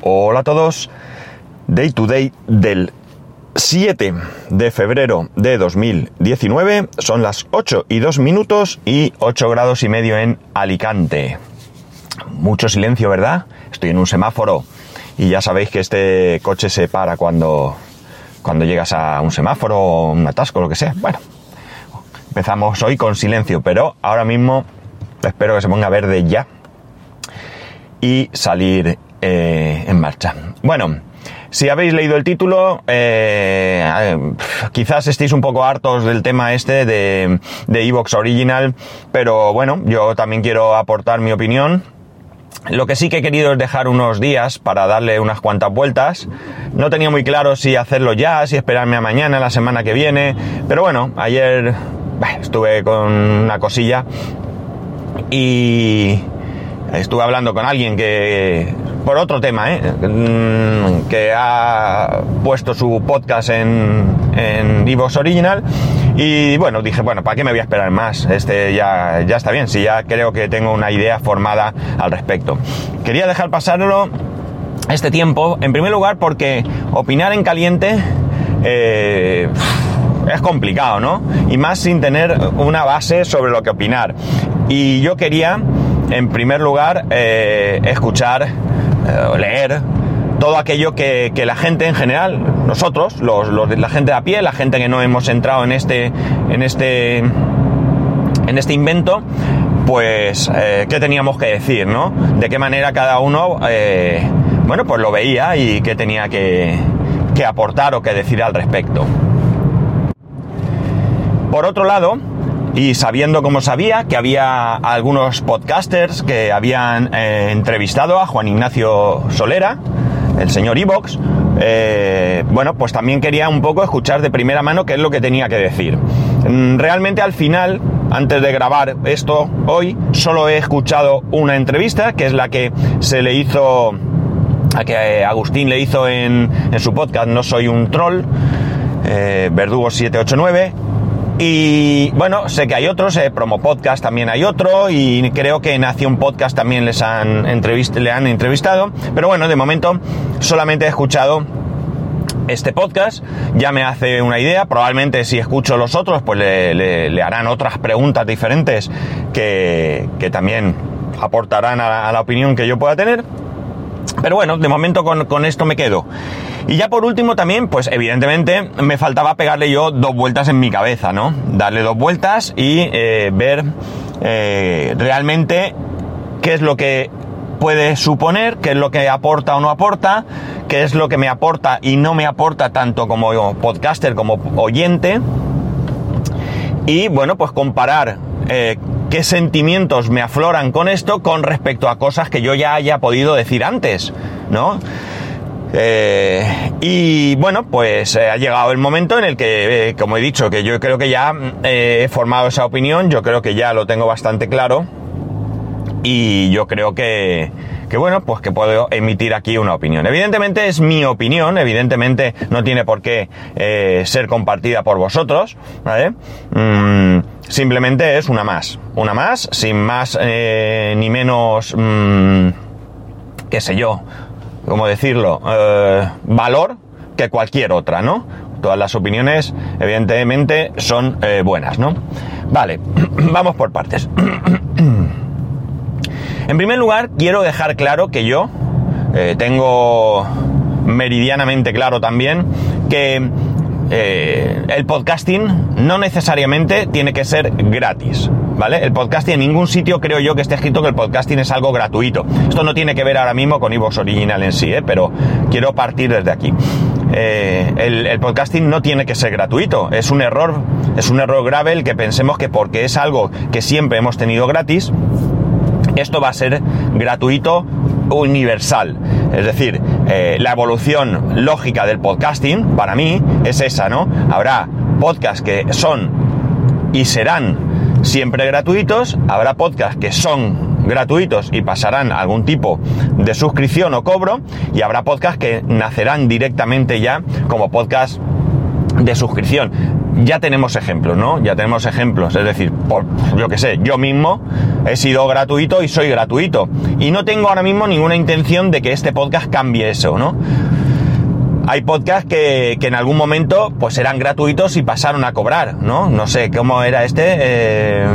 Hola a todos. Day to day del 7 de febrero de 2019. Son las 8 y 2 minutos y 8 grados y medio en Alicante. Mucho silencio, ¿verdad? Estoy en un semáforo y ya sabéis que este coche se para cuando, cuando llegas a un semáforo o un atasco, lo que sea. Bueno, empezamos hoy con silencio, pero ahora mismo espero que se ponga verde ya y salir eh, en marcha. Bueno, si habéis leído el título, eh, quizás estéis un poco hartos del tema este de Evox Original, pero bueno, yo también quiero aportar mi opinión. Lo que sí que he querido es dejar unos días para darle unas cuantas vueltas. No tenía muy claro si hacerlo ya, si esperarme a mañana, la semana que viene, pero bueno, ayer estuve con una cosilla y estuve hablando con alguien que por otro tema, ¿eh? Mm, que ha puesto su podcast en, en Evox Original. Y bueno, dije, bueno, ¿para qué me voy a esperar más? Este ya, ya está bien, si ya creo que tengo una idea formada al respecto. Quería dejar pasarlo este tiempo, en primer lugar porque opinar en caliente eh, es complicado, ¿no? Y más sin tener una base sobre lo que opinar. Y yo quería, en primer lugar, eh, escuchar leer todo aquello que, la gente en general, nosotros, los, la gente de a pie, la gente que no hemos entrado en este, en este, en este invento, pues eh, qué teníamos que decir, ¿no? De qué manera cada uno, eh, bueno, pues lo veía y qué tenía que, que aportar o que decir al respecto. Por otro lado, y sabiendo como sabía que había algunos podcasters que habían eh, entrevistado a Juan Ignacio Solera, el señor Evox, eh, bueno, pues también quería un poco escuchar de primera mano qué es lo que tenía que decir. Mm, realmente al final, antes de grabar esto hoy, solo he escuchado una entrevista, que es la que se le hizo, a que Agustín le hizo en, su podcast No Soy un Troll, eh, Verdugo 789 y bueno, sé que hay otros, eh, Promo Podcast también hay otro, y creo que en Acción Podcast también les han le han entrevistado. Pero bueno, de momento solamente he escuchado este podcast, ya me hace una idea, probablemente si escucho los otros, pues le, harán otras preguntas diferentes que, también aportarán a la opinión que yo pueda tener. Pero bueno, de momento con, esto me quedo. Y ya por último también, pues evidentemente me faltaba pegarle yo dos vueltas en mi cabeza, ¿no? Darle dos vueltas y eh, ver eh, realmente qué es lo que puede suponer, qué es lo que aporta o no aporta, qué es lo que me aporta y no me aporta tanto como podcaster como oyente. Y bueno, pues comparar eh, qué sentimientos me afloran con esto con respecto a cosas que yo ya haya podido decir antes, ¿no? Eh, y bueno, pues eh, ha llegado el momento en el que, eh, como he dicho, que yo creo que ya he formado esa opinión, yo creo que ya lo tengo bastante claro y yo creo que, que bueno, pues que puedo emitir aquí una opinión. Evidentemente es mi opinión, evidentemente no tiene por qué ser compartida por vosotros, ¿vale? Mm, simplemente es una más, una más, sin más ni menos, mm, qué sé yo, cómo decirlo, eh, valor que cualquier otra, ¿no? Todas las opiniones, evidentemente, son buenas, ¿no? Vale, vamos por partes. En primer lugar, quiero dejar claro que yo eh, tengo meridianamente claro también que eh, el podcasting no necesariamente tiene que ser gratis. ¿Vale? El podcasting en ningún sitio creo yo que esté escrito que el podcasting es algo gratuito. Esto no tiene que ver ahora mismo con Evox Original en sí, ¿eh? pero quiero partir desde aquí. el, el, podcasting no tiene que ser gratuito. Es un error, es un error grave el que pensemos que porque es algo que siempre hemos tenido gratis, esto va a ser gratuito universal. Es decir, eh, la evolución lógica del podcasting, para mí, es esa, ¿no? Habrá podcasts que son y serán siempre gratuitos, habrá podcasts que son gratuitos y pasarán algún tipo de suscripción o cobro, y habrá podcasts que nacerán directamente ya como podcast de suscripción ya tenemos ejemplos, ¿no? Ya tenemos ejemplos. Es decir, por, yo qué sé, yo mismo he sido gratuito y soy gratuito. Y no tengo ahora mismo ninguna intención de que este podcast cambie eso, ¿no? Hay podcasts que, en algún momento pues eran gratuitos y pasaron a cobrar, ¿no? No sé cómo era este. Eh,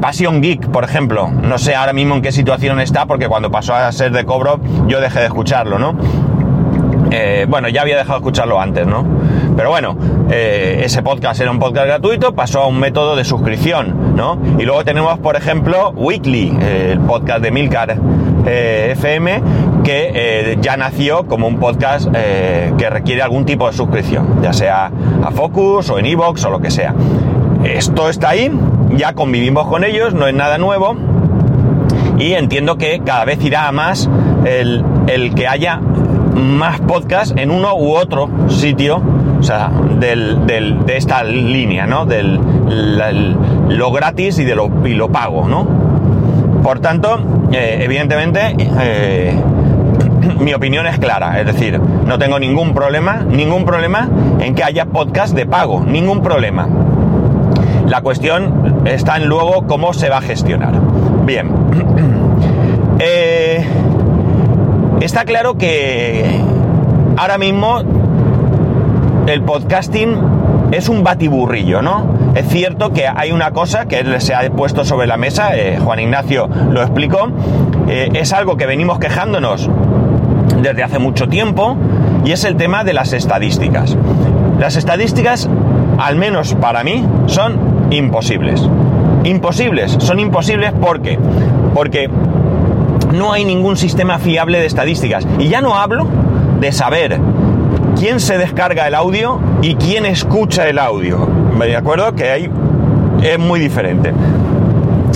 Passion Geek, por ejemplo. No sé ahora mismo en qué situación está, porque cuando pasó a ser de cobro, yo dejé de escucharlo, ¿no? Eh, bueno, ya había dejado de escucharlo antes, ¿no? Pero bueno, eh, ese podcast era un podcast gratuito, pasó a un método de suscripción, ¿no? Y luego tenemos, por ejemplo, Weekly, el podcast de Milcar eh, FM, que ya nació como un podcast que requiere algún tipo de suscripción, ya sea a Focus o en Evox o lo que sea. Esto está ahí, ya convivimos con ellos, no es nada nuevo. Y entiendo que cada vez irá a más el que haya más podcasts en uno u otro sitio, o sea, de esta línea, ¿no? Del lo gratis y de lo, y lo pago, ¿no? Por tanto, eh, evidentemente, eh, mi opinión es clara, es decir, no tengo ningún problema, ningún problema en que haya podcast de pago, ningún problema. La cuestión está en luego cómo se va a gestionar. Bien. Eh, Está claro que ahora mismo el podcasting es un batiburrillo, ¿no? Es cierto que hay una cosa que se ha puesto sobre la mesa, eh, Juan Ignacio lo explicó, eh, es algo que venimos quejándonos desde hace mucho tiempo y es el tema de las estadísticas. Las estadísticas, al menos para mí, son imposibles. Imposibles, son imposibles porque porque no hay ningún sistema fiable de estadísticas. Y ya no hablo de saber quién se descarga el audio y quién escucha el audio. ¿De acuerdo? Que hay, es muy diferente.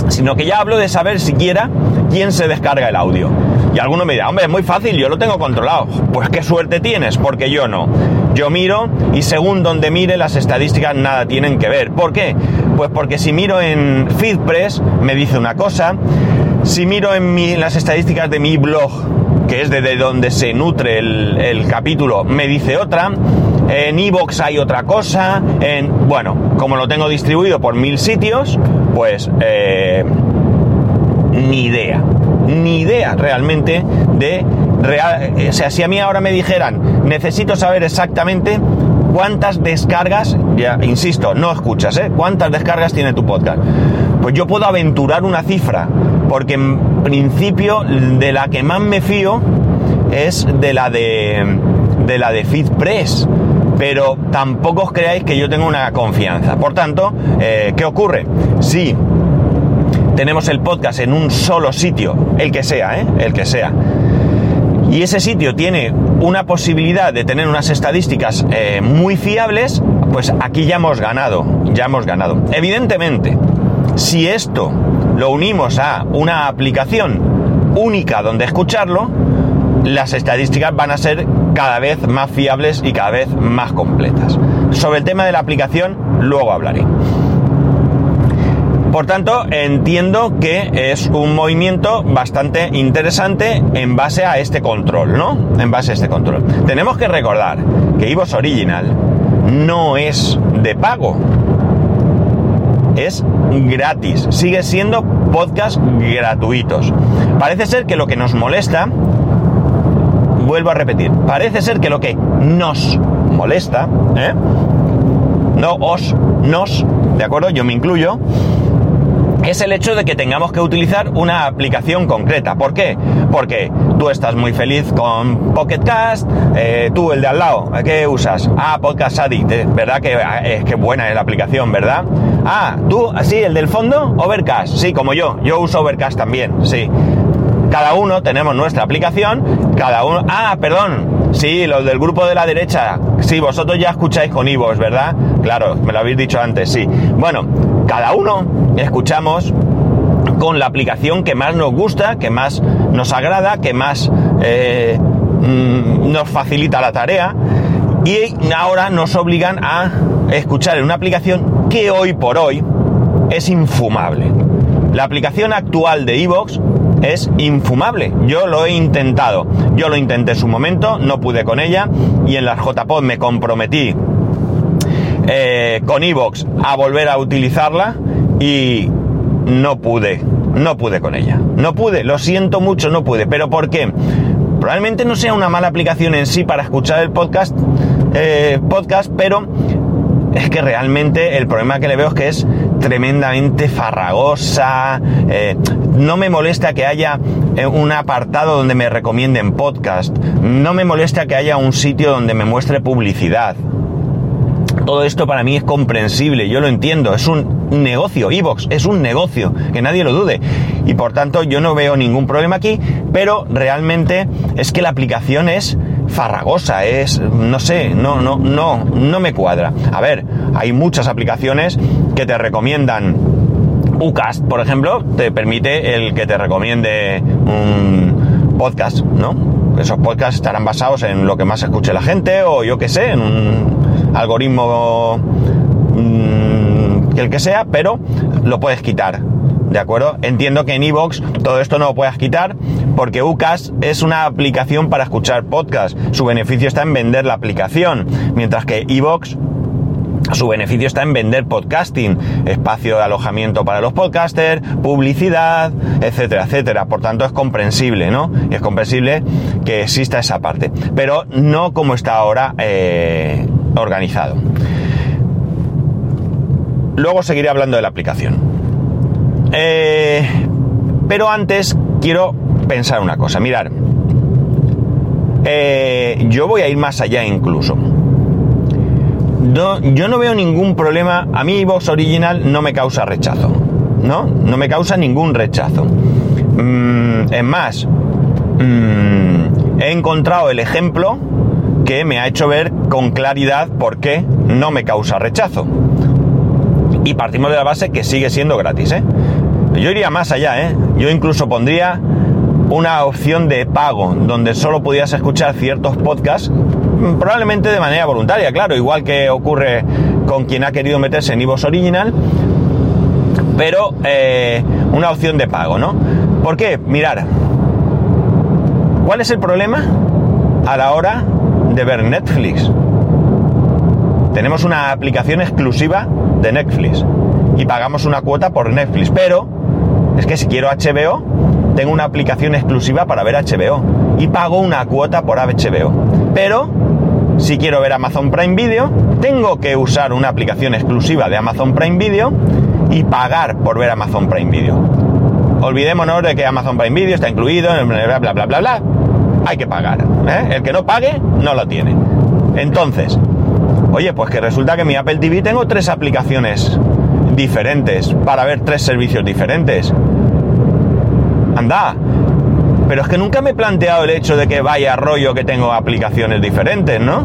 Sino que ya hablo de saber siquiera quién se descarga el audio. Y alguno me dirá, hombre, es muy fácil, yo lo tengo controlado. Pues qué suerte tienes, porque yo no. Yo miro y según donde mire las estadísticas nada tienen que ver. ¿Por qué? Pues porque si miro en FeedPress me dice una cosa, si miro en las estadísticas de mi blog, que es desde donde se nutre el, capítulo, me dice otra. En iVoox hay otra cosa. En, bueno, como lo tengo distribuido por mil sitios, pues eh, ni idea. Ni idea realmente de... Real, o sea, si a mí ahora me dijeran, necesito saber exactamente cuántas descargas, ya insisto, no escuchas, ¿eh? ¿Cuántas descargas tiene tu podcast? Pues yo puedo aventurar una cifra, porque en principio de la que más me fío es de la de, de la de FeedPress, pero tampoco os creáis que yo tengo una confianza. Por tanto, eh, ¿qué ocurre? Si tenemos el podcast en un solo sitio, el que sea, ¿eh? El que sea y ese sitio tiene una posibilidad de tener unas estadísticas eh, muy fiables, pues aquí ya hemos ganado, ya hemos ganado. Evidentemente, si esto lo unimos a una aplicación única donde escucharlo, las estadísticas van a ser cada vez más fiables y cada vez más completas. Sobre el tema de la aplicación, luego hablaré. Por tanto, entiendo que es un movimiento bastante interesante en base a este control, ¿no? En base a este control. Tenemos que recordar que Ivos Original no es de pago. Es gratis. Sigue siendo podcast gratuitos. Parece ser que lo que nos molesta, vuelvo a repetir, parece ser que lo que nos molesta, ¿eh? no os, nos, ¿de acuerdo? Yo me incluyo, es el hecho de que tengamos que utilizar una aplicación concreta. ¿Por qué? Porque tú estás muy feliz con Pocket Cast, eh, tú el de al lado, ¿qué usas? Ah, Podcast Addict, eh, ¿verdad? Que ah, es que buena es la aplicación, ¿verdad? Ah, tú, sí, el del fondo, Overcast, sí, como yo, yo uso Overcast también, sí. Cada uno tenemos nuestra aplicación, cada uno... Ah, perdón, sí, los del grupo de la derecha, sí, vosotros ya escucháis con Ivos, ¿verdad? Claro, me lo habéis dicho antes, sí. Bueno, cada uno escuchamos con la aplicación que más nos gusta, que más nos agrada, que más eh, mm, nos facilita la tarea y ahora nos obligan a escuchar en una aplicación que hoy por hoy es infumable. La aplicación actual de Evox es infumable. Yo lo he intentado. Yo lo intenté en su momento, no pude con ella y en las JPod me comprometí eh, con Evox a volver a utilizarla y no pude, no pude con ella. No pude, lo siento mucho, no pude. ¿Pero por qué? Probablemente no sea una mala aplicación en sí para escuchar el podcast, eh, podcast pero es que realmente el problema que le veo es que es tremendamente farragosa. Eh, no me molesta que haya un apartado donde me recomienden podcast. No me molesta que haya un sitio donde me muestre publicidad. Todo esto para mí es comprensible, yo lo entiendo, es un negocio, Evox es un negocio, que nadie lo dude. Y por tanto yo no veo ningún problema aquí, pero realmente es que la aplicación es farragosa, es, no sé, no, no, no, no me cuadra. A ver, hay muchas aplicaciones que te recomiendan Ucast, por ejemplo, te permite el que te recomiende un podcast, ¿no? Esos podcasts estarán basados en lo que más escuche la gente o yo qué sé, en un algoritmo mm, el que sea, pero lo puedes quitar. ¿De acuerdo? Entiendo que en Evox todo esto no lo puedas quitar porque UCAS es una aplicación para escuchar podcast. Su beneficio está en vender la aplicación, mientras que Evox su beneficio está en vender podcasting, espacio de alojamiento para los podcasters, publicidad, etcétera, etcétera. Por tanto, es comprensible, ¿no? Es comprensible que exista esa parte, pero no como está ahora eh, organizado. Luego seguiré hablando de la aplicación. Eh, pero antes quiero pensar una cosa. Mirar, eh, yo voy a ir más allá incluso. yo no veo ningún problema. A mí Vox Original no me causa rechazo. ¿No? No me causa ningún rechazo. Mm, es más, mm, he encontrado el ejemplo que me ha hecho ver con claridad por qué no me causa rechazo. Y partimos de la base que sigue siendo gratis, ¿eh? Yo iría más allá, ¿eh? Yo incluso pondría una opción de pago donde solo pudieras escuchar ciertos podcasts, probablemente de manera voluntaria, claro, igual que ocurre con quien ha querido meterse en Ivos Original, pero eh, una opción de pago, ¿no? ¿Por qué? Mirar, ¿cuál es el problema a la hora de ver Netflix? Tenemos una aplicación exclusiva de Netflix y pagamos una cuota por Netflix, pero es que si quiero HBO, tengo una aplicación exclusiva para ver HBO y pago una cuota por HBO. Pero si quiero ver Amazon Prime Video, tengo que usar una aplicación exclusiva de Amazon Prime Video y pagar por ver Amazon Prime Video. Olvidémonos de que Amazon Prime Video está incluido, bla bla bla bla bla. Hay que pagar. ¿eh? El que no pague, no lo tiene. Entonces, oye, pues que resulta que en mi Apple TV tengo tres aplicaciones diferentes para ver tres servicios diferentes. Anda. Pero es que nunca me he planteado el hecho de que vaya rollo que tengo aplicaciones diferentes, ¿no?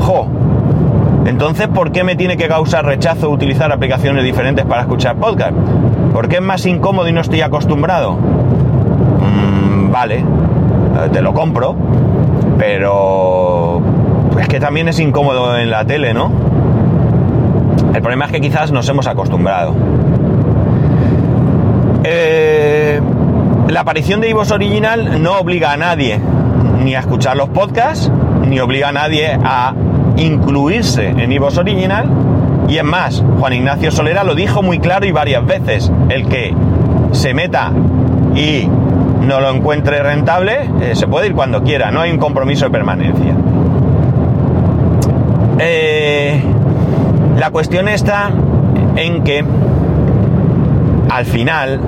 Jo. Entonces, ¿por qué me tiene que causar rechazo utilizar aplicaciones diferentes para escuchar podcast? ¿Por qué es más incómodo y no estoy acostumbrado? Mm, vale, te lo compro, pero es que también es incómodo en la tele, ¿no? El problema es que quizás nos hemos acostumbrado. Eh, la aparición de Ivos Original no obliga a nadie ni a escuchar los podcasts, ni obliga a nadie a incluirse en Ivos Original. Y es más, Juan Ignacio Solera lo dijo muy claro y varias veces. El que se meta y no lo encuentre rentable, eh, se puede ir cuando quiera, no hay un compromiso de permanencia. Eh, la cuestión está en que al final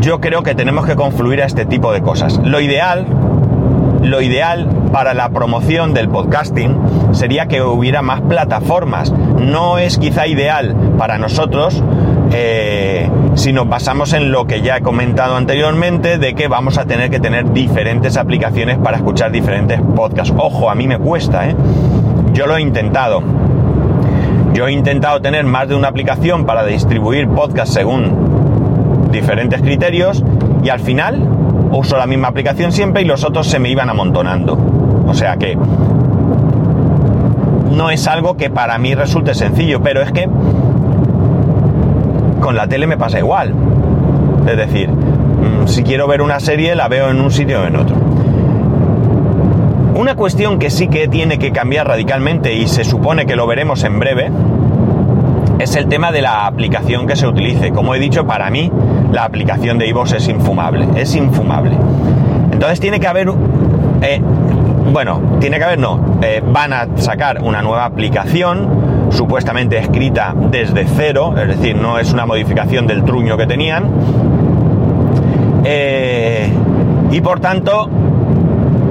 yo creo que tenemos que confluir a este tipo de cosas. Lo ideal, lo ideal para la promoción del podcasting sería que hubiera más plataformas. No es quizá ideal para nosotros eh, si nos basamos en lo que ya he comentado anteriormente de que vamos a tener que tener diferentes aplicaciones para escuchar diferentes podcasts. Ojo, a mí me cuesta, ¿eh? Yo lo he intentado yo he intentado tener más de una aplicación para distribuir podcast según diferentes criterios y al final uso la misma aplicación siempre y los otros se me iban amontonando. O sea que no es algo que para mí resulte sencillo, pero es que la tele me pasa igual. Es decir, mm, si quiero ver una serie la veo en un sitio o en otro. Una cuestión que sí que tiene que cambiar radicalmente y se supone que lo veremos en breve es el tema de la aplicación que se utilice. Como he dicho, para mí la aplicación de iVoox es infumable, es infumable. Entonces tiene que haber, eh, bueno, tiene que haber, no, eh, van a sacar una nueva aplicación supuestamente escrita desde cero, es decir, no es una modificación del truño que tenían. Eh, y por tanto,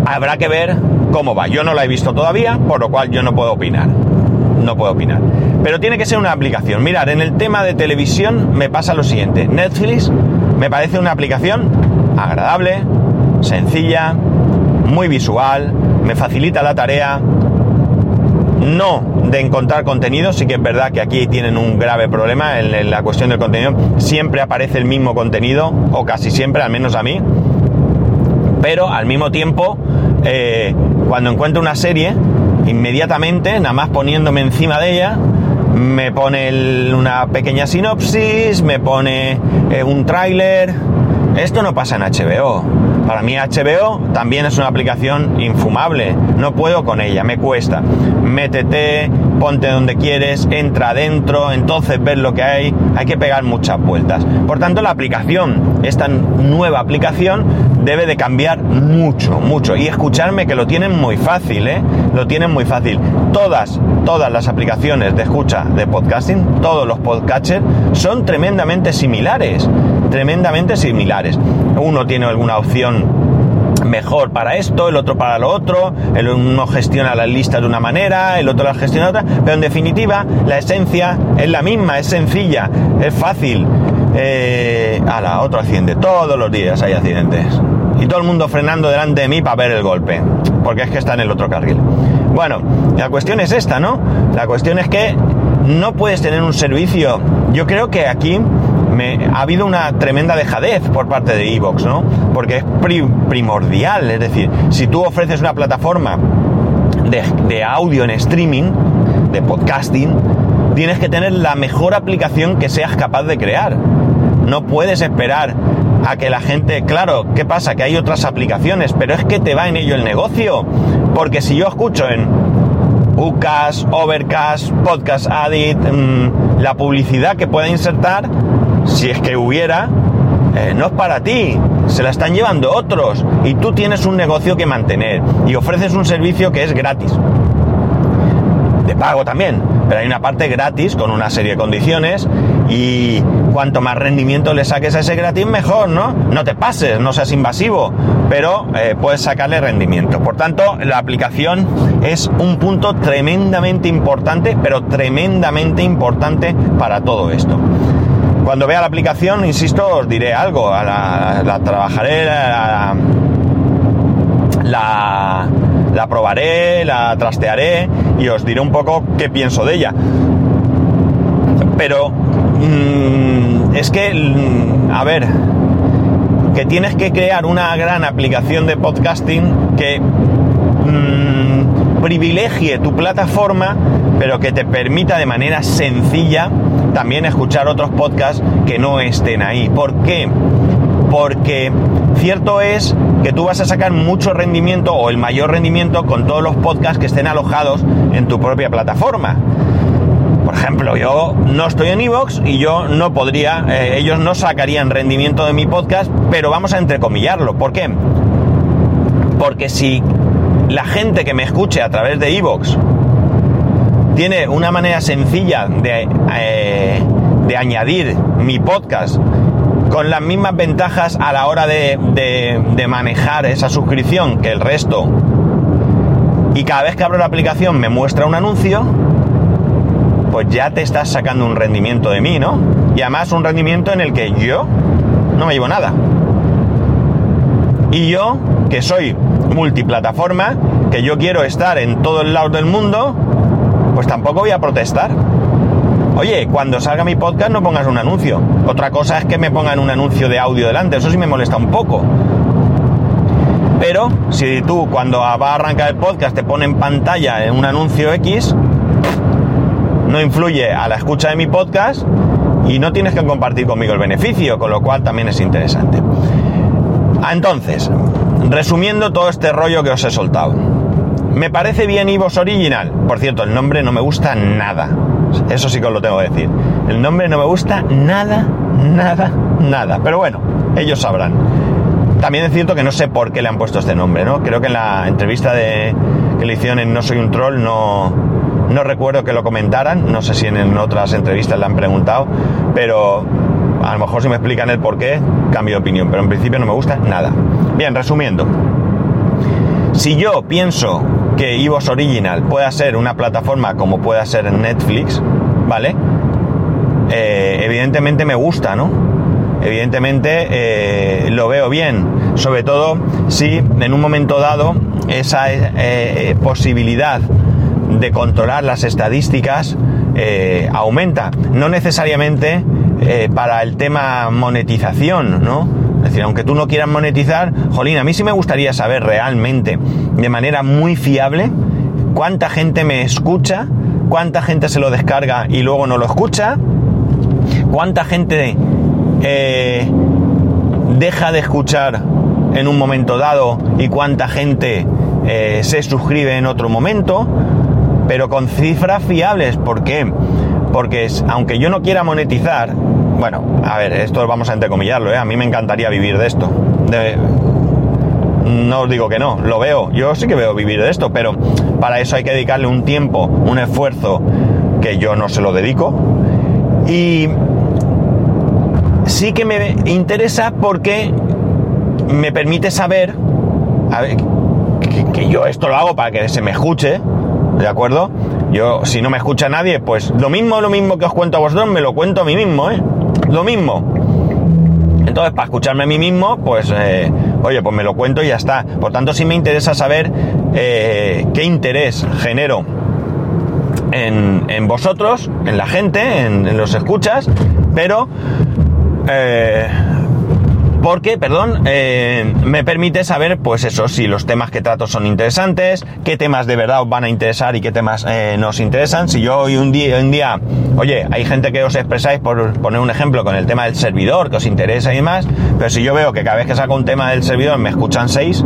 habrá que ver cómo va. Yo no la he visto todavía, por lo cual yo no puedo opinar. No puedo opinar. Pero tiene que ser una aplicación. Mirad, en el tema de televisión me pasa lo siguiente. Netflix me parece una aplicación agradable, sencilla, muy visual, me facilita la tarea. No de encontrar contenido, sí que es verdad que aquí tienen un grave problema en, la cuestión del contenido. Siempre aparece el mismo contenido, o casi siempre, al menos a mí. Pero al mismo tiempo, eh, cuando encuentro una serie, inmediatamente, nada más poniéndome encima de ella, me pone una pequeña sinopsis, me pone eh, un tráiler. Esto no pasa en HBO. Para mí HBO también es una aplicación infumable. No puedo con ella, me cuesta. Métete, ponte donde quieres, entra adentro, entonces ves lo que hay. Hay que pegar muchas vueltas. Por tanto, la aplicación, esta nueva aplicación, debe de cambiar mucho, mucho. Y escucharme que lo tienen muy fácil, ¿eh? Lo tienen muy fácil. Todas, todas las aplicaciones de escucha de podcasting, todos los podcatchers, son tremendamente similares. Tremendamente similares. Uno tiene alguna opción mejor para esto, el otro para lo otro, el uno gestiona las listas de una manera, el otro las gestiona de otra, pero en definitiva la esencia es la misma, es sencilla, es fácil. Eh, a la otro accidente, todos los días hay accidentes. Y todo el mundo frenando delante de mí para ver el golpe, porque es que está en el otro carril. Bueno, la cuestión es esta, ¿no? La cuestión es que no puedes tener un servicio. Yo creo que aquí ha habido una tremenda dejadez por parte de Evox, ¿no? Porque es primordial, es decir, si tú ofreces una plataforma de, audio en streaming, de podcasting, tienes que tener la mejor aplicación que seas capaz de crear. No puedes esperar a que la gente, claro, ¿qué pasa? Que hay otras aplicaciones, pero es que te va en ello el negocio. Porque si yo escucho en UCAS, Overcast, Podcast Addict, mm, la publicidad que pueda insertar, si es que hubiera, eh, no es para ti, se la están llevando otros y tú tienes un negocio que mantener y ofreces un servicio que es gratis. De pago también, pero hay una parte gratis con una serie de condiciones y cuanto más rendimiento le saques a ese gratis mejor, ¿no? No te pases, no seas invasivo, pero eh, puedes sacarle rendimiento. Por tanto, la aplicación es un punto tremendamente importante, pero tremendamente importante para todo esto. Cuando vea la aplicación, insisto, os diré algo. La, trabajaré, la, la, probaré, la trastearé y os diré un poco qué pienso de ella. Pero mm, es que, mm, a ver, que tienes que crear una gran aplicación de podcasting que mm, privilegie tu plataforma, pero que te permita de manera sencilla también escuchar otros podcasts que no estén ahí. ¿Por qué? Porque cierto es que tú vas a sacar mucho rendimiento o el mayor rendimiento con todos los podcasts que estén alojados en tu propia plataforma. Por ejemplo, yo no estoy en Evox y yo no podría, eh, ellos no sacarían rendimiento de mi podcast, pero vamos a entrecomillarlo. ¿Por qué? Porque si la gente que me escuche a través de Evox tiene una manera sencilla de, eh, de añadir mi podcast con las mismas ventajas a la hora de, de, manejar esa suscripción que el resto. Y cada vez que abro la aplicación me muestra un anuncio, pues ya te estás sacando un rendimiento de mí, ¿no? Y además un rendimiento en el que yo no me llevo nada. Y yo, que soy multiplataforma, que yo quiero estar en todos lados del mundo, pues tampoco voy a protestar. Oye, cuando salga mi podcast no pongas un anuncio. Otra cosa es que me pongan un anuncio de audio delante, eso sí me molesta un poco. Pero si tú cuando va a arrancar el podcast te pone en pantalla un anuncio X, no influye a la escucha de mi podcast y no tienes que compartir conmigo el beneficio, con lo cual también es interesante. Entonces, resumiendo todo este rollo que os he soltado. Me parece bien Ivos Original. Por cierto, el nombre no me gusta nada. Eso sí que os lo tengo que decir. El nombre no me gusta nada, nada, nada. Pero bueno, ellos sabrán. También es cierto que no sé por qué le han puesto este nombre, ¿no? Creo que en la entrevista de, que le hicieron en No Soy un Troll no, no recuerdo que lo comentaran. No sé si en, otras entrevistas le han preguntado. Pero a lo mejor si me explican el por qué, cambio de opinión. Pero en principio no me gusta nada. Bien, resumiendo. Si yo pienso que Ivos Original pueda ser una plataforma como pueda ser Netflix, ¿vale? Eh, evidentemente me gusta, ¿no? Evidentemente eh, lo veo bien, sobre todo si en un momento dado esa eh, posibilidad de controlar las estadísticas aumenta, no necesariamente para el tema monetización, ¿no? Decir, aunque tú no quieras monetizar, jolín, a mí sí me gustaría saber realmente, de manera muy fiable, cuánta gente me escucha, cuánta gente se lo descarga y luego no lo escucha, cuánta gente eh, deja de escuchar en un momento dado y cuánta gente eh, se suscribe en otro momento, pero con cifras fiables. ¿Por qué? Porque aunque yo no quiera monetizar, bueno, a ver, esto vamos a entrecomillarlo, ¿eh? A mí me encantaría vivir de esto. No os digo que no, lo veo. Yo sí que veo vivir de esto, pero para eso hay que dedicarle un tiempo, un esfuerzo que yo no se lo dedico. Y sí que me interesa porque me permite saber, a ver, que, que yo esto lo hago para que se me escuche, ¿de acuerdo? Yo, si no me escucha nadie, pues lo mismo, lo mismo que os cuento a vosotros, me lo cuento a mí mismo, ¿eh? Lo mismo. Entonces, para escucharme a mí mismo, pues, eh, oye, pues me lo cuento y ya está. Por tanto, sí me interesa saber eh, qué interés genero en, vosotros, en la gente, en, los escuchas, pero... Eh, porque, perdón, eh, me permite saber, pues eso, si los temas que trato son interesantes, qué temas de verdad os van a interesar y qué temas eh, nos interesan. Si yo hoy un día, un día, oye, hay gente que os expresáis, por poner un ejemplo, con el tema del servidor, que os interesa y demás, pero si yo veo que cada vez que saco un tema del servidor me escuchan seis,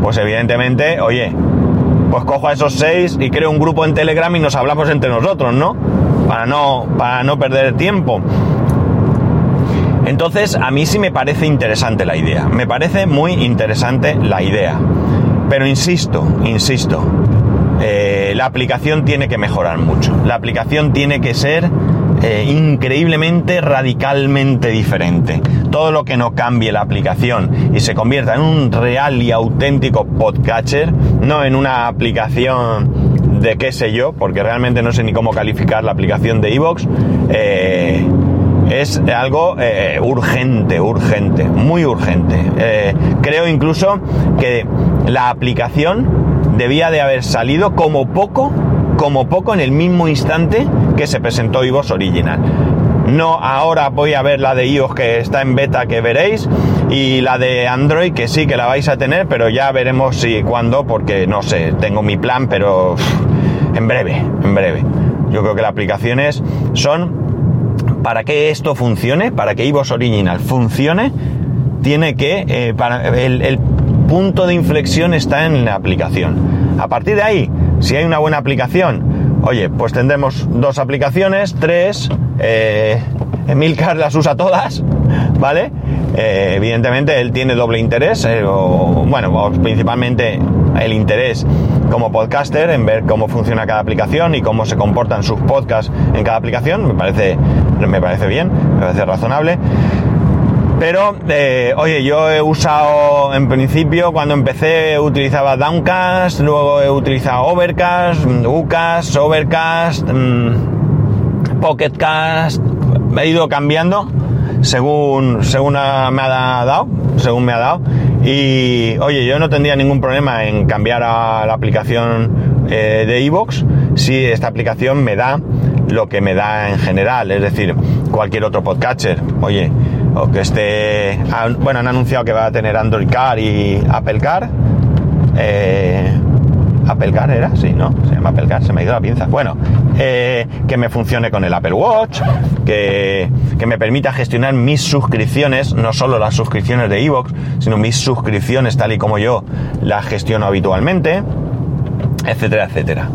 pues evidentemente, oye, pues cojo a esos seis y creo un grupo en Telegram y nos hablamos entre nosotros, ¿no? Para no, para no perder tiempo. Entonces, a mí sí me parece interesante la idea. Me parece muy interesante la idea. Pero insisto, insisto, eh, la aplicación tiene que mejorar mucho. La aplicación tiene que ser eh, increíblemente, radicalmente diferente. Todo lo que no cambie la aplicación y se convierta en un real y auténtico podcatcher, no en una aplicación de qué sé yo, porque realmente no sé ni cómo calificar la aplicación de Evox, eh, es algo eh, urgente, urgente, muy urgente. Eh, creo incluso que la aplicación debía de haber salido como poco, como poco en el mismo instante que se presentó iOS Original. No, ahora voy a ver la de iOS que está en beta que veréis y la de Android que sí que la vais a tener, pero ya veremos si cuándo, porque no sé, tengo mi plan, pero en breve, en breve. Yo creo que las aplicaciones son para que esto funcione, para que iVoox Original funcione, tiene que, eh, el, punto de inflexión está en la aplicación. A partir de ahí, si hay una buena aplicación, oye, pues tendremos dos aplicaciones, tres, eh, Emilcar las usa todas, ¿vale? Eh, evidentemente él tiene doble interés, bueno, principalmente el interés como podcaster en ver cómo funciona cada aplicación y cómo se comportan sus podcasts en cada aplicación. Me parece, me parece bien, me parece razonable. Pero, eh, oye, yo he usado, en principio, cuando empecé utilizaba Downcast, luego he utilizado Overcast, Ucast, Overcast, mm, Pocketcast, he ido cambiando según, según me ha dado, según me ha dado. Y oye, yo no tendría ningún problema en cambiar a la aplicación eh, de iVoox si esta aplicación me da lo que me da en general, es decir, cualquier otro podcatcher. Oye, o que esté. Bueno, han anunciado que va a tener Android Car y Apple Car. Eh, Apple Car era, sí, ¿no? Se llama Apple Car, se me ha ido la pinza. Bueno, eh, que me funcione con el Apple Watch, que, que, me permita gestionar mis suscripciones, no solo las suscripciones de Evox, sino mis suscripciones tal y como yo las gestiono habitualmente, etcétera, etcétera.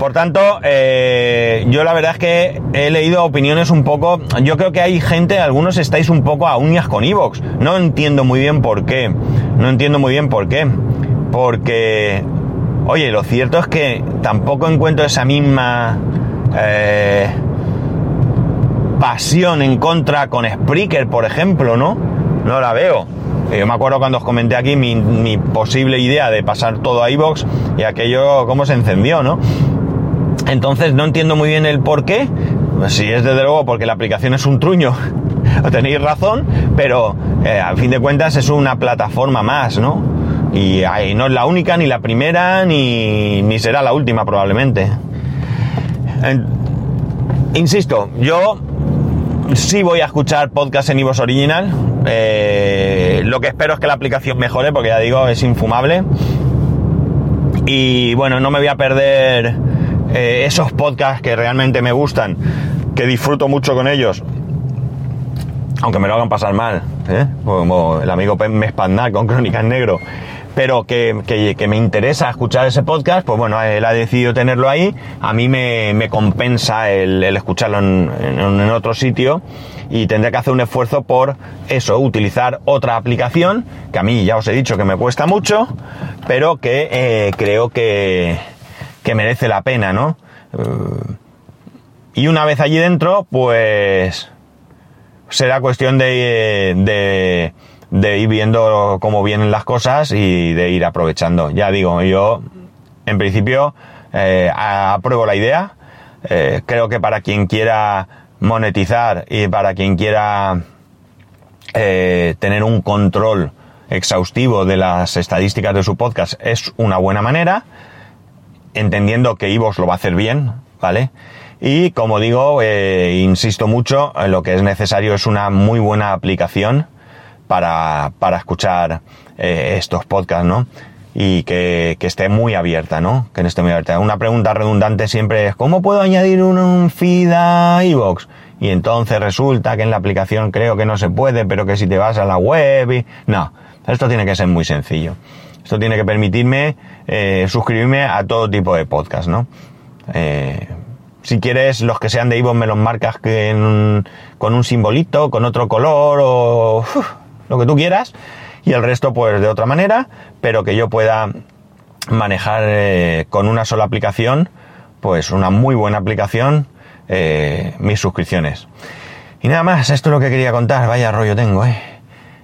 Por tanto, eh, yo la verdad es que he leído opiniones un poco. Yo creo que hay gente, algunos estáis un poco a uñas con Evox. No entiendo muy bien por qué. No entiendo muy bien por qué. Porque, oye, lo cierto es que tampoco encuentro esa misma eh, pasión en contra con Spreaker, por ejemplo, ¿no? No la veo. Yo me acuerdo cuando os comenté aquí mi, posible idea de pasar todo a iVoox y aquello cómo se encendió, ¿no? Entonces no entiendo muy bien el por qué. Si es desde luego porque la aplicación es un truño, tenéis razón, pero eh, a fin de cuentas es una plataforma más, ¿no? Y no es la única, ni la primera, ni, ni será la última probablemente. En, insisto, yo sí voy a escuchar podcast en Ivos Original. Eh, lo que espero es que la aplicación mejore, porque ya digo, es infumable. Y bueno, no me voy a perder eh, esos podcasts que realmente me gustan, que disfruto mucho con ellos, aunque me lo hagan pasar mal, ¿eh? como el amigo me con Crónicas Negro, pero que, me interesa escuchar ese podcast, pues bueno, él ha decidido tenerlo ahí, a mí me, compensa el, escucharlo en, otro sitio y tendré que hacer un esfuerzo por eso, utilizar otra aplicación, que a mí ya os he dicho que me cuesta mucho, pero que eh, creo que, que merece la pena, ¿no? Eh, y una vez allí dentro, pues será cuestión de, de, ir viendo cómo vienen las cosas y de ir aprovechando. Ya digo, yo en principio eh, apruebo la idea. Eh, creo que para quien quiera monetizar y para quien quiera tener un control exhaustivo de las estadísticas de su podcast es una buena manera entendiendo que Ivox lo va a hacer bien, ¿vale? Y como digo, eh, insisto mucho, lo que es necesario es una muy buena aplicación para, para escuchar eh, estos podcasts, ¿no? Y que, que, esté muy abierta, ¿no? Que esté muy abierta. Una pregunta redundante siempre es, ¿cómo puedo añadir un, un feed a iVoox? Y entonces resulta que en la aplicación creo que no se puede, pero que si te vas a la web y... No, esto tiene que ser muy sencillo. Esto tiene que permitirme eh, suscribirme a todo tipo de podcast, ¿no? Eh, si quieres, los que sean de Ivo me los marcas con un simbolito, con otro color o lo que tú quieras. Y el resto, pues de otra manera, pero que yo pueda manejar eh, con una sola aplicación, pues una muy buena aplicación, mis suscripciones. Y nada más, esto es lo que quería contar. Vaya rollo tengo, eh.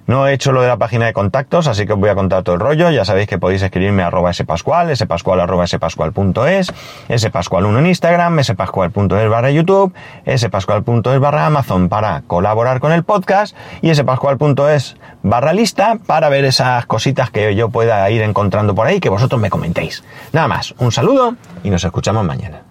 No he hecho lo de la página de contactos, así que os voy a contar todo el rollo. Ya sabéis que podéis escribirme a arroba spascual, spascual arroba spascual.es, spascual1 en Instagram, spascual.es barra YouTube, spascual.es barra Amazon para colaborar con el podcast y spascual.es barra lista para ver esas cositas que yo pueda ir encontrando por ahí que vosotros me comentéis. Nada más, un saludo y nos escuchamos mañana.